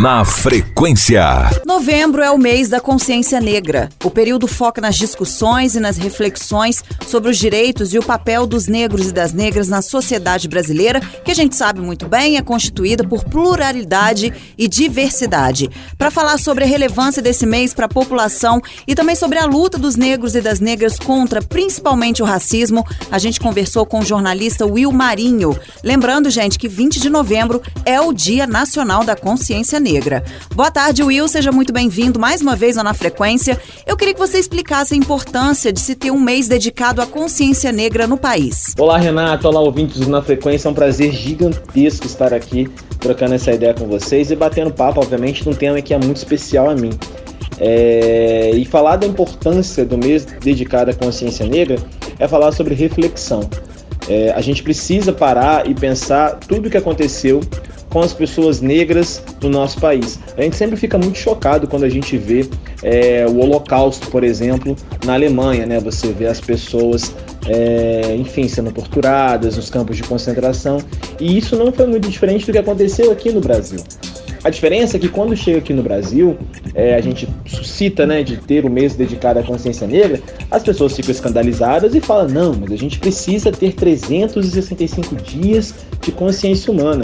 Na frequência. Novembro é o mês da consciência negra. O período foca nas discussões e nas reflexões sobre os direitos e o papel dos negros e das negras na sociedade brasileira, que a gente sabe muito bem é constituída por pluralidade e diversidade. Para falar sobre a relevância desse mês para a população e também sobre a luta dos negros e das negras contra principalmente o racismo, a gente conversou com o jornalista Will Marinho. Lembrando, gente, que 20 de novembro é o Dia Nacional da Consciência Negra. Boa tarde, Will. Seja muito bem-vindo mais uma vez Na Frequência. Eu queria que você explicasse a importância de se ter um mês dedicado à consciência negra no país. Olá, Renato. Olá, ouvintes do Na Frequência. É um prazer gigantesco estar aqui trocando essa ideia com vocês e batendo papo, obviamente, num tema que é muito especial a mim. É... E falar da importância do mês dedicado à consciência negra é falar sobre reflexão. É, a gente precisa parar e pensar tudo o que aconteceu com as pessoas negras no nosso país. A gente sempre fica muito chocado quando a gente vê é, o Holocausto, por exemplo, na Alemanha, né? Você vê as pessoas, é, enfim, sendo torturadas nos campos de concentração. E isso não foi muito diferente do que aconteceu aqui no Brasil. A diferença é que quando chega aqui no Brasil, é, a gente suscita né, de ter o mês dedicado à consciência negra, as pessoas ficam escandalizadas e falam: não, mas a gente precisa ter 365 dias de consciência humana.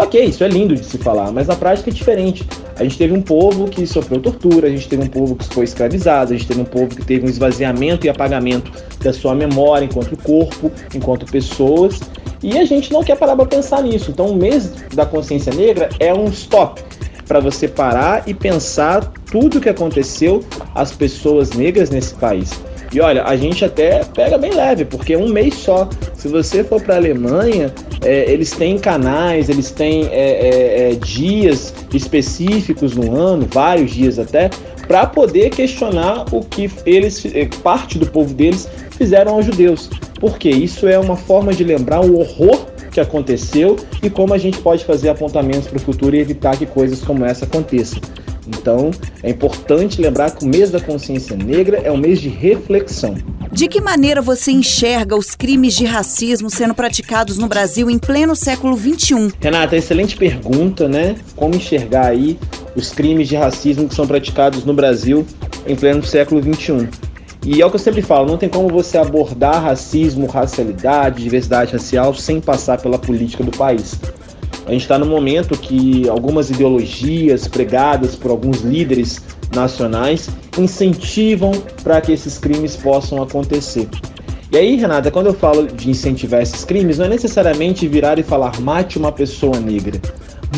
Ok, isso é lindo de se falar, mas na prática é diferente. A gente teve um povo que sofreu tortura, a gente teve um povo que foi escravizado, a gente teve um povo que teve um esvaziamento e apagamento da sua memória enquanto corpo, enquanto pessoas, e a gente não quer parar para pensar nisso. Então, o mês da consciência negra é um stop para você parar e pensar tudo o que aconteceu às pessoas negras nesse país. E olha, a gente até pega bem leve, porque um mês só. Se você for para a Alemanha, é, eles têm canais, eles têm é, é, é, dias específicos no ano, vários dias até, para poder questionar o que eles, é, parte do povo deles, fizeram aos judeus. Porque isso é uma forma de lembrar o horror que aconteceu e como a gente pode fazer apontamentos para o futuro e evitar que coisas como essa aconteçam. Então, é importante lembrar que o mês da consciência negra é um mês de reflexão. De que maneira você enxerga os crimes de racismo sendo praticados no Brasil em pleno século XXI? Renata, excelente pergunta, né? Como enxergar aí os crimes de racismo que são praticados no Brasil em pleno século XXI? E é o que eu sempre falo, não tem como você abordar racismo, racialidade, diversidade racial sem passar pela política do país. A gente está no momento que algumas ideologias pregadas por alguns líderes nacionais incentivam para que esses crimes possam acontecer. E aí, Renata, quando eu falo de incentivar esses crimes, não é necessariamente virar e falar mate uma pessoa negra.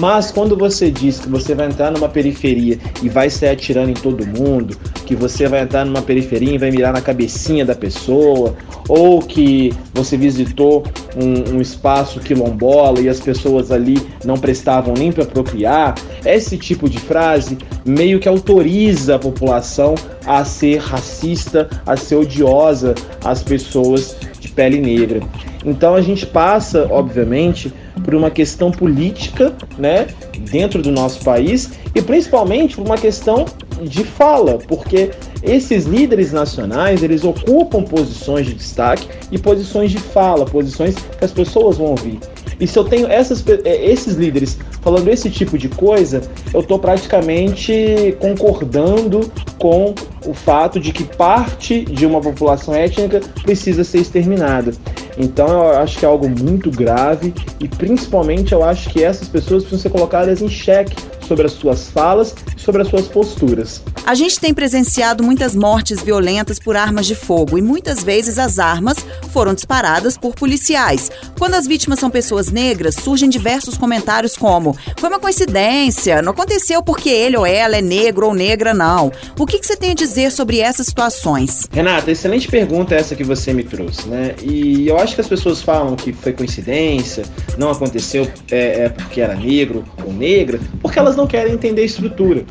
Mas quando você diz que você vai entrar numa periferia e vai sair atirando em todo mundo, que você vai entrar numa periferia e vai mirar na cabecinha da pessoa, ou que você visitou um, um espaço quilombola e as pessoas ali não prestavam nem para apropriar, esse tipo de frase meio que autoriza a população a ser racista, a ser odiosa às pessoas de pele negra. Então a gente passa, obviamente, por uma questão política, né, dentro do nosso país e principalmente por uma questão de fala, porque esses líderes nacionais, eles ocupam posições de destaque e posições de fala, posições que as pessoas vão ouvir. E se eu tenho essas, é, esses líderes falando esse tipo de coisa, eu estou praticamente concordando com o fato de que parte de uma população étnica precisa ser exterminada. Então eu acho que é algo muito grave e principalmente eu acho que essas pessoas precisam ser colocadas em xeque sobre as suas falas e sobre as suas posturas. A gente tem presenciado muitas mortes violentas por armas de fogo e muitas vezes as armas foram disparadas por policiais. Quando as vítimas são pessoas negras, surgem diversos comentários como: foi uma coincidência, não aconteceu porque ele ou ela é negro ou negra, não. O que, que você tem a dizer sobre essas situações? Renata, excelente pergunta essa que você me trouxe, né? E eu acho que as pessoas falam que foi coincidência, não aconteceu é, é porque era negro ou negra, porque elas não querem entender a estrutura.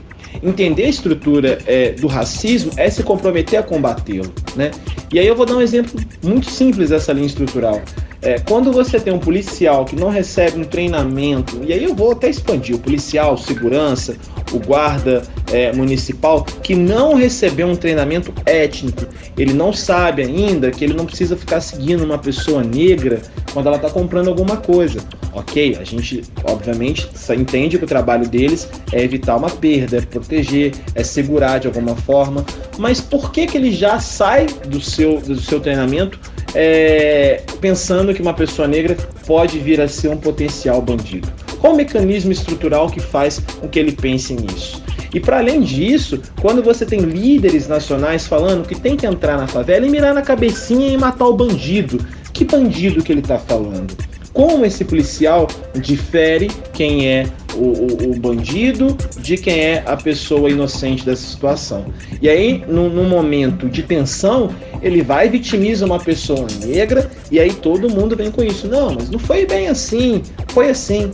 Entender a estrutura é, do racismo é se comprometer a combatê-lo, né? E aí eu vou dar um exemplo muito simples dessa linha estrutural. É, quando você tem um policial que não recebe um treinamento, e aí eu vou até expandir, o policial, segurança, o guarda é, municipal, que não recebeu um treinamento étnico, ele não sabe ainda que ele não precisa ficar seguindo uma pessoa negra quando ela está comprando alguma coisa. Ok, a gente obviamente entende que o trabalho deles é evitar uma perda, é proteger, é segurar de alguma forma, mas por que, que ele já sai do seu, do seu treinamento é, pensando que uma pessoa negra pode vir a ser um potencial bandido? Qual o mecanismo estrutural que faz com que ele pense nisso? E para além disso, quando você tem líderes nacionais falando que tem que entrar na favela e mirar na cabecinha e matar o bandido, que bandido que ele está falando? Como esse policial difere quem é o, o, o, bandido de quem é a pessoa inocente dessa situação. E aí, num, num, momento de tensão, ele vai e vitimiza uma pessoa negra, e aí todo mundo vem com isso. Não, mas não foi bem assim, foi assim.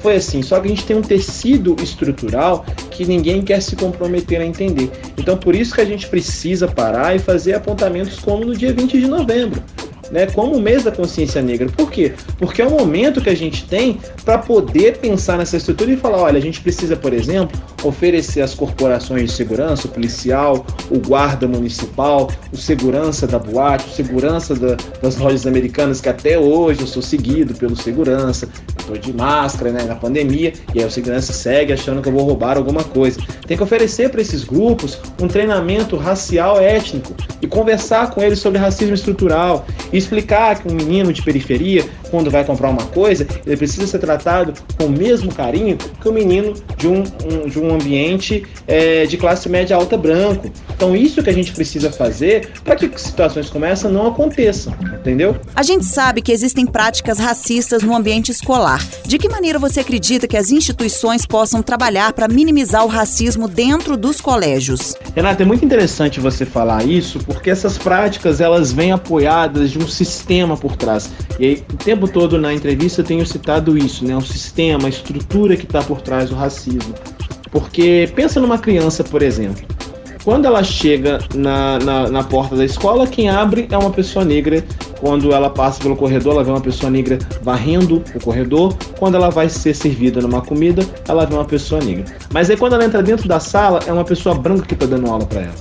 Foi assim, só que a gente tem um tecido estrutural que ninguém quer se comprometer a entender. Então, por isso que a gente precisa parar e fazer apontamentos como no dia 20 de novembro né, como o mês da consciência negra. Por quê? Porque é o momento que a gente tem para poder pensar nessa estrutura e falar: olha, a gente precisa, por exemplo, oferecer às corporações de segurança, o policial, o guarda municipal, o segurança da boate, o segurança da, das lojas americanas, que até hoje eu sou seguido pelo segurança, estou de máscara né, na pandemia, e aí o segurança segue achando que eu vou roubar alguma coisa. Tem que oferecer para esses grupos um treinamento racial étnico e conversar com eles sobre racismo estrutural e explicar que um menino de periferia, quando vai comprar uma coisa, ele precisa ser tratado com o mesmo carinho que o menino de um, um de um ambiente é, de classe média alta branco. Então, isso que a gente precisa fazer para que situações como essa não aconteçam, entendeu? A gente sabe que existem práticas racistas no ambiente escolar. De que maneira você acredita que as instituições possam trabalhar para minimizar o racismo dentro dos colégios? Renata, é muito interessante você falar isso, porque essas práticas elas vêm apoiadas de um sistema por trás. E aí, o tempo todo na entrevista eu tenho citado isso, né? Um sistema, a estrutura que está por trás do racismo. Porque pensa numa criança, por exemplo. Quando ela chega na, na, na, porta da escola, quem abre é uma pessoa negra. Quando ela passa pelo corredor, ela vê uma pessoa negra varrendo o corredor. Quando ela vai ser servida numa comida, ela vê uma pessoa negra. Mas aí quando ela entra dentro da sala, é uma pessoa branca que está dando aula para ela.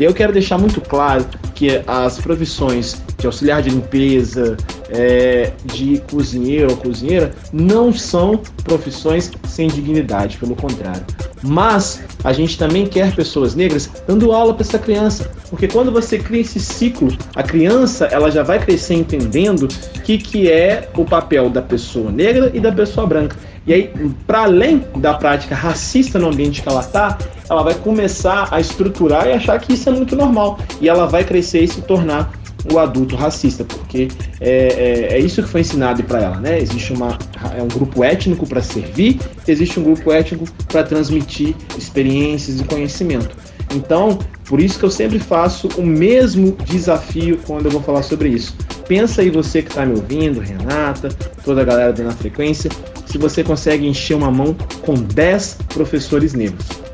E eu quero deixar muito claro que as profissões de auxiliar de limpeza, é, de cozinheiro ou cozinheira, não são profissões sem dignidade, pelo contrário. Mas a gente também quer pessoas negras dando aula para essa criança, porque quando você cria esse ciclo, a criança ela já vai crescer entendendo o que, que é o papel da pessoa negra e da pessoa branca. E aí, para além da prática racista no ambiente que ela está, ela vai começar a estruturar e achar que isso é muito normal. E ela vai crescer e se tornar o adulto racista, porque é, é, é isso que foi ensinado para ela, né? Existe uma, é um grupo étnico para servir, existe um grupo étnico para transmitir experiências e conhecimento. Então, por isso que eu sempre faço o mesmo desafio quando eu vou falar sobre isso. Pensa aí você que está me ouvindo, Renata, toda a galera da Na Frequência, se você consegue encher uma mão com 10 professores negros.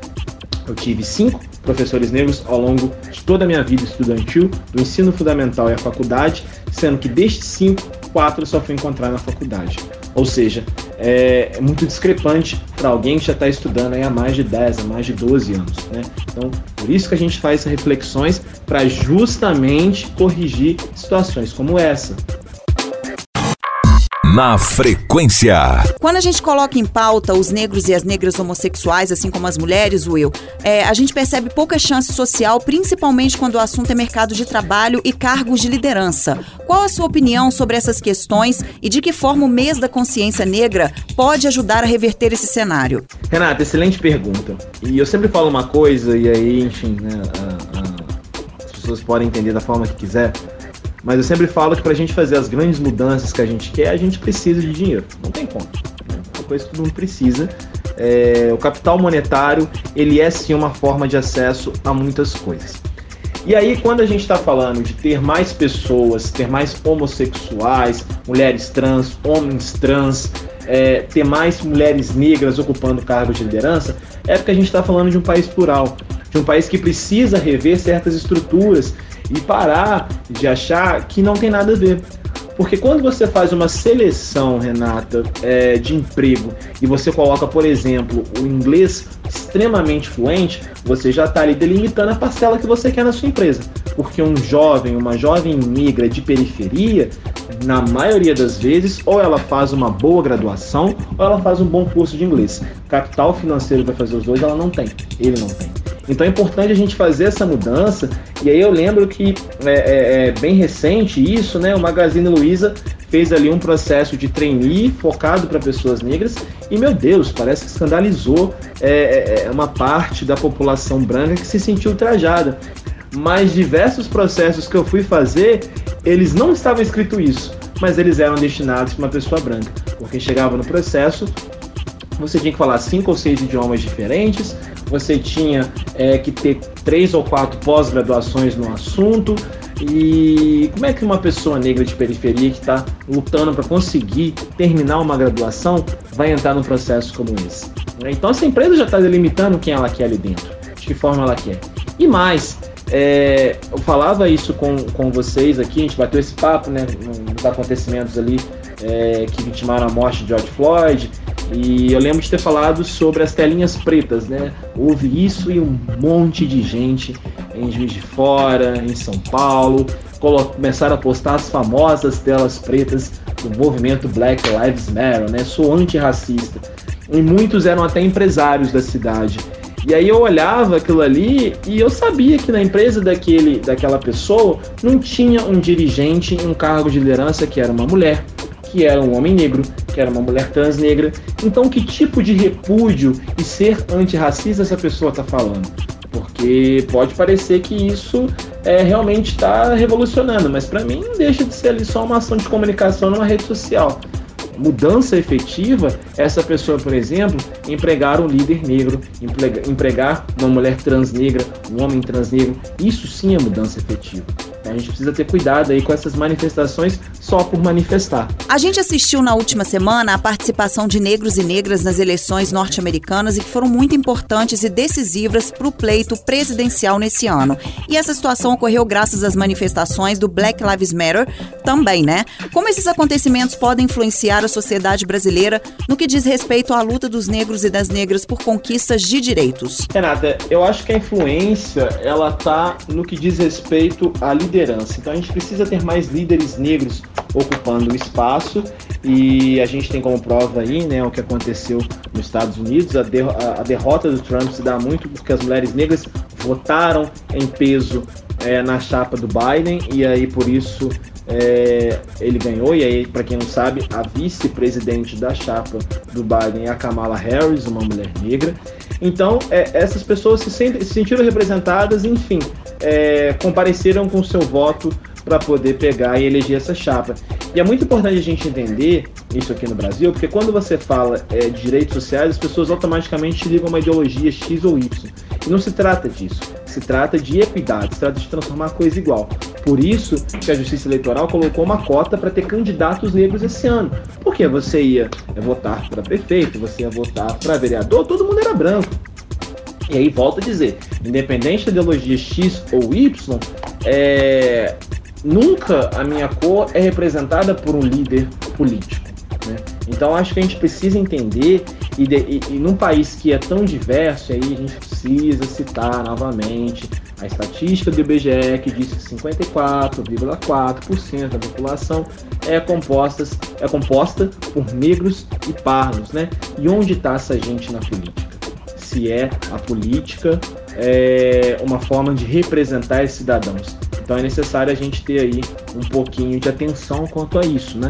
Eu tive 5 professores negros ao longo de toda a minha vida estudantil, do ensino fundamental e a faculdade, sendo que destes cinco, quatro só fui encontrar na faculdade. Ou seja, é, muito discrepante para alguém que já está estudando há mais de 10, há mais de 12 anos. Né? Então, por isso que a gente faz reflexões para justamente corrigir situações como essa na frequência. Quando a gente coloca em pauta os negros e as negras homossexuais, assim como as mulheres, Will, é, a gente percebe pouca chance social, principalmente quando o assunto é mercado de trabalho e cargos de liderança. Qual a sua opinião sobre essas questões e de que forma o mês da consciência negra pode ajudar a reverter esse cenário? Renata, excelente pergunta. E eu sempre falo uma coisa, e aí, enfim, né, a, a, as pessoas podem entender da forma que quiser. Mas eu sempre falo que para a gente fazer as grandes mudanças que a gente quer, a gente precisa de dinheiro. Não tem como. Né? É uma coisa que todo mundo precisa. É, o capital monetário, ele é sim uma forma de acesso a muitas coisas. E aí, quando a gente está falando de ter mais pessoas, ter mais homossexuais, mulheres trans, homens trans, é, ter mais mulheres negras ocupando cargos de liderança, é porque a gente está falando de um país plural, de um país que precisa rever certas estruturas e parar de achar que não tem nada a ver. Porque quando você faz uma seleção, Renata, é, de emprego e você coloca, por exemplo, o inglês extremamente fluente, você já está ali delimitando a parcela que você quer na sua empresa. Porque um jovem, uma jovem migra de periferia, na maioria das vezes, ou ela faz uma boa graduação, ou ela faz um bom curso de inglês. Capital financeiro para fazer os dois, ela não tem. Ele não tem. Então é importante a gente fazer essa mudança. E aí eu lembro que é, é, é bem recente isso, né? O Magazine Luiza fez ali um processo de trainee focado para pessoas negras e meu Deus, parece que escandalizou é, é, é, uma parte da população branca que se sentiu ultrajada. Mas diversos processos que eu fui fazer, eles não estavam escrito isso, mas eles eram destinados para uma pessoa branca, porque chegava no processo, você tinha que falar cinco ou seis idiomas diferentes, você tinha é, que ter três ou quatro pós-graduações no assunto. E como é que uma pessoa negra de periferia que está lutando para conseguir terminar uma graduação vai entrar num processo como esse? Então essa empresa já está delimitando quem ela quer ali dentro, de que forma ela quer. E mais, é, eu falava isso com, com vocês aqui, a gente bateu esse papo né, nos acontecimentos ali é, que vitimaram a morte de George Floyd, e eu lembro de ter falado sobre as telinhas pretas, né? Houve isso e um monte de gente em Juiz de Fora, em São Paulo, começaram a postar as famosas telas pretas do movimento Black Lives Matter, né? Sou antirracista. E muitos eram até empresários da cidade. E aí eu olhava aquilo ali e eu sabia que na empresa daquele, daquela pessoa não tinha um dirigente em um cargo de liderança que era uma mulher que era um homem negro, que era uma mulher trans negra. Então, que tipo de repúdio e ser antirracista essa pessoa está falando? Porque pode parecer que isso é, realmente está revolucionando, mas para mim não deixa de ser ali só uma ação de comunicação numa rede social mudança efetiva, essa pessoa, por exemplo, empregar um líder negro, empregar uma mulher trans negra, um homem trans negro, isso sim é mudança efetiva. A gente precisa ter cuidado aí com essas manifestações só por manifestar. A gente assistiu na última semana a participação de negros e negras nas eleições norte-americanas e que foram muito importantes e decisivas para o pleito presidencial nesse ano. E essa situação ocorreu graças às manifestações do Black Lives Matter também, né? Como esses acontecimentos podem influenciar a sociedade brasileira no que diz respeito à luta dos negros e das negras por conquistas de direitos? Renata, eu acho que a influência ela tá no que diz respeito à liderança liderança. Então a gente precisa ter mais líderes negros ocupando o espaço e a gente tem como prova aí, né, o que aconteceu nos Estados Unidos. A, derro a derrota do Trump se dá muito porque as mulheres negras votaram em peso é, na chapa do Biden e aí por isso é, ele ganhou. E aí, para quem não sabe, a vice-presidente da chapa do Biden é a Kamala Harris, uma mulher negra. Então, é, essas pessoas se, se, sentiram representadas, enfim, é, compareceram com seu voto para poder pegar e eleger essa chapa. E é muito importante a gente entender isso aqui no Brasil, porque quando você fala é, de direitos sociais, as pessoas automaticamente ligam uma ideologia X ou Y. E não se trata disso. Se trata de equidade, se trata de transformar a coisa igual. Por isso que a Justiça Eleitoral colocou uma cota para ter candidatos negros esse ano. Porque você ia votar para prefeito, você ia votar para vereador, todo mundo era branco. E aí, volto a dizer, independente da ideologia X ou Y, é, nunca a minha cor é representada por um líder político. Né? Então acho que a gente precisa entender, e, de, e, e num país que é tão diverso, aí a gente precisa citar novamente a estatística do IBGE que diz que 54,4% da população é composta, é composta por negros e pardos. Né? E onde está essa gente na política? Se é a política é uma forma de representar esses cidadãos. Então é necessário a gente ter aí um pouquinho de atenção quanto a isso, né?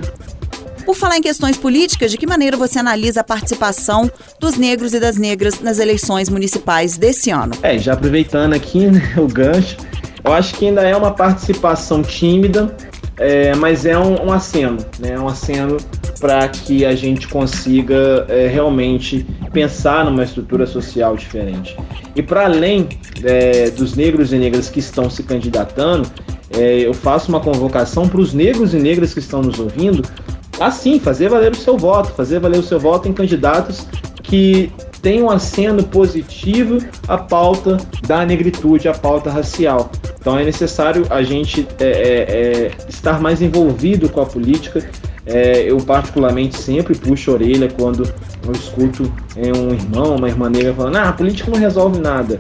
Por falar em questões políticas, de que maneira você analisa a participação dos negros e das negras nas eleições municipais desse ano? É, já aproveitando aqui né, o gancho, eu acho que ainda é uma participação tímida, é, mas é um, um aceno, né? Um aceno para que a gente consiga é, realmente pensar numa estrutura social diferente. E para além é, dos negros e negras que estão se candidatando, é, eu faço uma convocação para os negros e negras que estão nos ouvindo assim, fazer valer o seu voto, fazer valer o seu voto em candidatos que tenham um aceno positivo à pauta da negritude, à pauta racial. Então é necessário a gente é, é, é, estar mais envolvido com a política. É, eu particularmente sempre puxo a orelha quando eu escuto é, um irmão, uma irmã negra falando, ah, a política não resolve nada.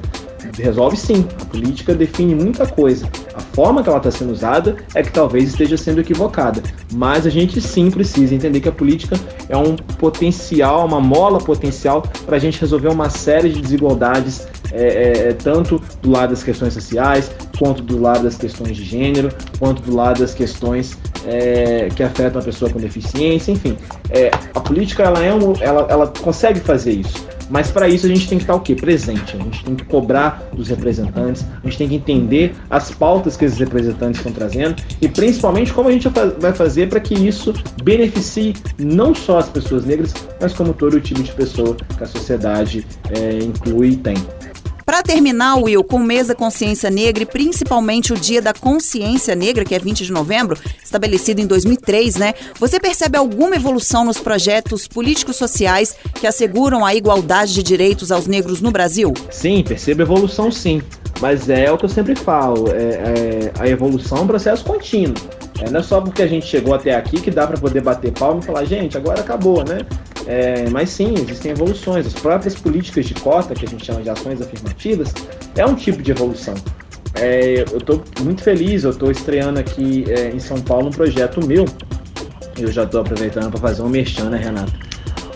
Resolve sim, a política define muita coisa. A forma que ela está sendo usada é que talvez esteja sendo equivocada. Mas a gente sim precisa entender que a política é um potencial, uma mola potencial para a gente resolver uma série de desigualdades é, é, é, tanto do lado das questões sociais, quanto do lado das questões de gênero, quanto do lado das questões é, que afetam a pessoa com deficiência, enfim. É, a política ela, é um, ela, ela consegue fazer isso. Mas para isso a gente tem que estar o quê? Presente. A gente tem que cobrar dos representantes, a gente tem que entender as pautas que esses representantes estão trazendo e principalmente como a gente vai fazer para que isso beneficie não só as pessoas negras, mas como todo o tipo de pessoa que a sociedade é, inclui e tem. Para terminar, Will, com o mês da consciência negra e principalmente o Dia da Consciência Negra, que é 20 de novembro, estabelecido em 2003, né? Você percebe alguma evolução nos projetos políticos sociais que asseguram a igualdade de direitos aos negros no Brasil? Sim, percebo evolução sim. Mas é o que eu sempre falo, é, é a evolução é um processo contínuo. É, não é só porque a gente chegou até aqui que dá para poder bater palma e falar, gente, agora acabou, né? É, mas sim, existem evoluções. As próprias políticas de cota, que a gente chama de ações afirmativas, é um tipo de evolução. É, eu estou muito feliz, eu estou estreando aqui é, em São Paulo um projeto meu. Eu já estou aproveitando para fazer um merchan, né, Renato?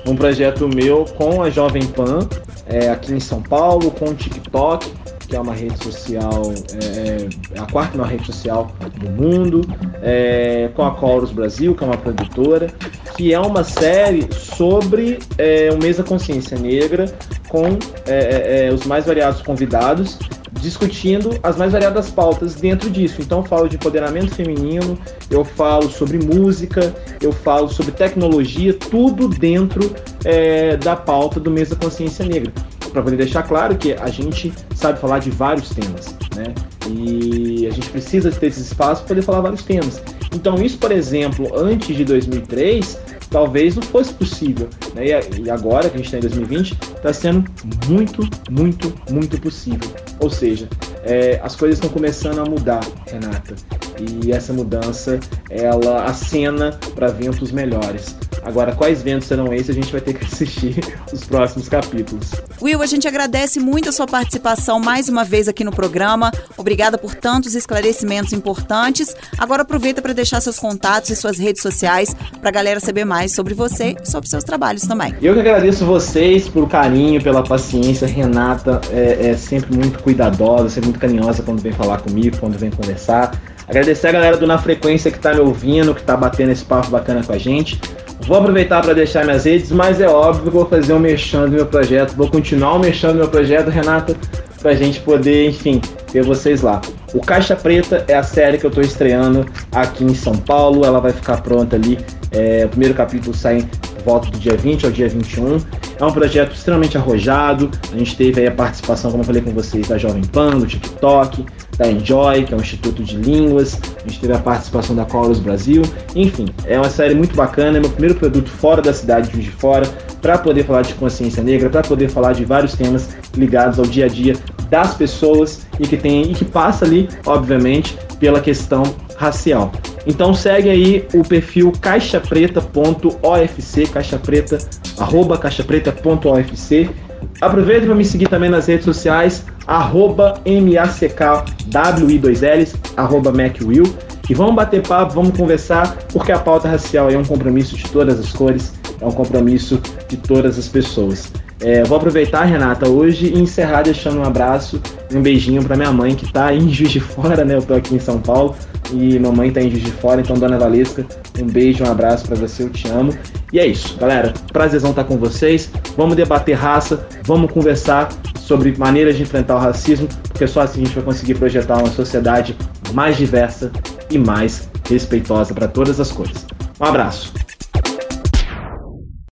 Um projeto meu com a Jovem Pan, é, aqui em São Paulo, com o TikTok, que é uma rede social, é, é, a quarta maior rede social do mundo, é, com a Chorus Brasil, que é uma produtora, que é uma série sobre é, o mês da consciência negra, com é, é, os mais variados convidados, discutindo as mais variadas pautas dentro disso. Então eu falo de empoderamento feminino, eu falo sobre música, eu falo sobre tecnologia, tudo dentro da pauta do mês da consciência negra para poder deixar claro que a gente sabe falar de vários temas, né? E a gente precisa ter esse espaço para poder falar vários temas. Então, isso, por exemplo, antes de 2003, talvez não fosse possível. Né? E agora, que a gente está em 2020, está sendo muito, muito, muito possível. Ou seja, é, as coisas estão começando a mudar, Renata. E essa mudança, ela acena para ventos melhores. Agora, quais ventos serão esses? A gente vai ter que assistir os próximos capítulos. Will, a gente agradece muito a sua participação mais uma vez aqui no programa. Obrigada por tantos esclarecimentos importantes. Agora aproveita para deixar seus contatos e suas redes sociais para a galera saber mais sobre você e sobre seus trabalhos também. Eu que agradeço vocês pelo carinho, pela paciência. Renata é, é sempre muito cuidadosa, sempre muito carinhosa quando vem falar comigo, quando vem conversar. Agradecer a galera do Na Frequência que está me ouvindo, que está batendo esse papo bacana com a gente. Vou aproveitar para deixar minhas redes, mas é óbvio que vou fazer um mexendo do meu projeto. Vou continuar mexendo do meu projeto, Renata, para a gente poder, enfim, ter vocês lá. O Caixa Preta é a série que eu estou estreando aqui em São Paulo. Ela vai ficar pronta ali. É, o primeiro capítulo sai volta do dia 20 ao dia 21. É um projeto extremamente arrojado. A gente teve aí a participação, como eu falei com vocês, da Jovem Pan, do TikTok, da Enjoy, que é um instituto de línguas. A gente teve a participação da Colos Brasil. Enfim, é uma série muito bacana. É meu primeiro produto fora da cidade de de Fora, para poder falar de consciência negra, para poder falar de vários temas ligados ao dia a dia das pessoas e que tem e que passa ali, obviamente, pela questão racial. Então segue aí o perfil caixapreta.ofc, caixapreta, arroba caixapreta.ofc. Aproveita para me seguir também nas redes sociais, arroba MACKWI2Ls, arroba MacWill. E vamos bater papo, vamos conversar, porque a pauta racial é um compromisso de todas as cores, é um compromisso de todas as pessoas. É, vou aproveitar, Renata, hoje e encerrar deixando um abraço um beijinho para minha mãe que está em Juiz de Fora, né? Eu tô aqui em São Paulo e mamãe está em Juiz de Fora, então Dona Valesca, um beijo, um abraço para você, eu te amo. E é isso, galera. Prazerzão estar com vocês. Vamos debater raça, vamos conversar sobre maneiras de enfrentar o racismo, porque só assim a gente vai conseguir projetar uma sociedade mais diversa e mais respeitosa para todas as cores. Um abraço.